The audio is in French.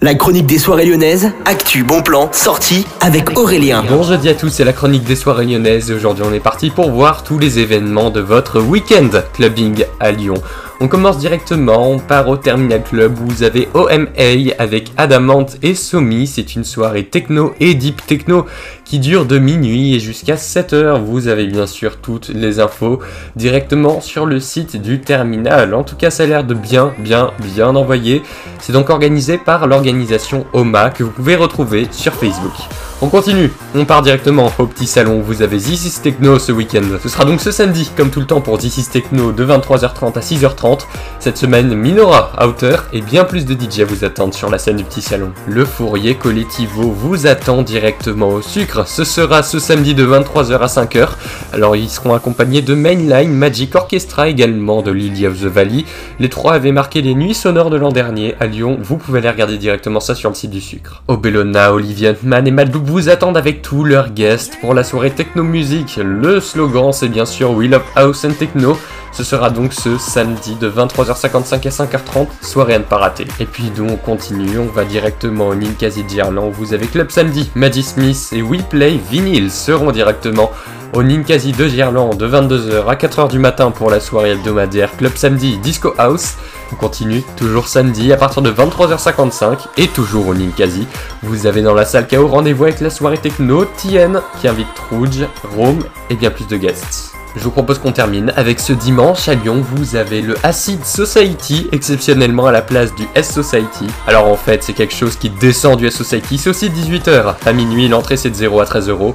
La chronique des soirées lyonnaises, actu, bon plan, sortie avec Aurélien. Bon jeudi à tous, c'est la chronique des soirées lyonnaises et aujourd'hui on est parti pour voir tous les événements de votre week-end clubbing à Lyon. On commence directement par au Terminal Club où vous avez OMA avec Adamant et Somi. C'est une soirée techno et deep techno qui dure de minuit et jusqu'à 7h. Vous avez bien sûr toutes les infos directement sur le site du terminal. En tout cas, ça a l'air de bien, bien, bien envoyé. C'est donc organisé par l'organisation OMA que vous pouvez retrouver sur Facebook. On continue, on part directement au petit salon. Vous avez This Techno ce week-end. Ce sera donc ce samedi, comme tout le temps pour This Techno, de 23h30 à 6h30. Cette semaine, Minora, Outer et bien plus de DJ vous attendent sur la scène du petit salon. Le Fourier Collectivo vous attend directement au sucre. Ce sera ce samedi de 23h à 5h. Alors ils seront accompagnés de Mainline, Magic Orchestra également de Lily of the Valley. Les trois avaient marqué les nuits sonores de l'an dernier à Lyon. Vous pouvez aller regarder directement ça sur le site du sucre. Au Bellona, Olivia Man et Maldouk vous attendent avec tous leurs guests pour la soirée Techno Music. Le slogan c'est bien sûr We Love House and Techno. Ce sera donc ce samedi de 23h55 à 5h30, soirée à ne pas rater. Et puis donc on continue, on va directement au Ninkasi où vous avez Club Samedi, Maddie Smith et We Play Vinyl seront directement au Ninkasi de Gerland de 22h à 4h du matin pour la soirée hebdomadaire Club Samedi Disco House. On continue toujours samedi à partir de 23h55 et toujours au Ninkasi. Vous avez dans la salle KO rendez-vous avec la soirée techno TN qui invite Rouge, Rome et bien plus de guests. Je vous propose qu'on termine avec ce dimanche à Lyon, vous avez le Acid Society, exceptionnellement à la place du S Society. Alors en fait, c'est quelque chose qui descend du S Society, c'est aussi 18h. À minuit, l'entrée c'est de 0 à 13 euros.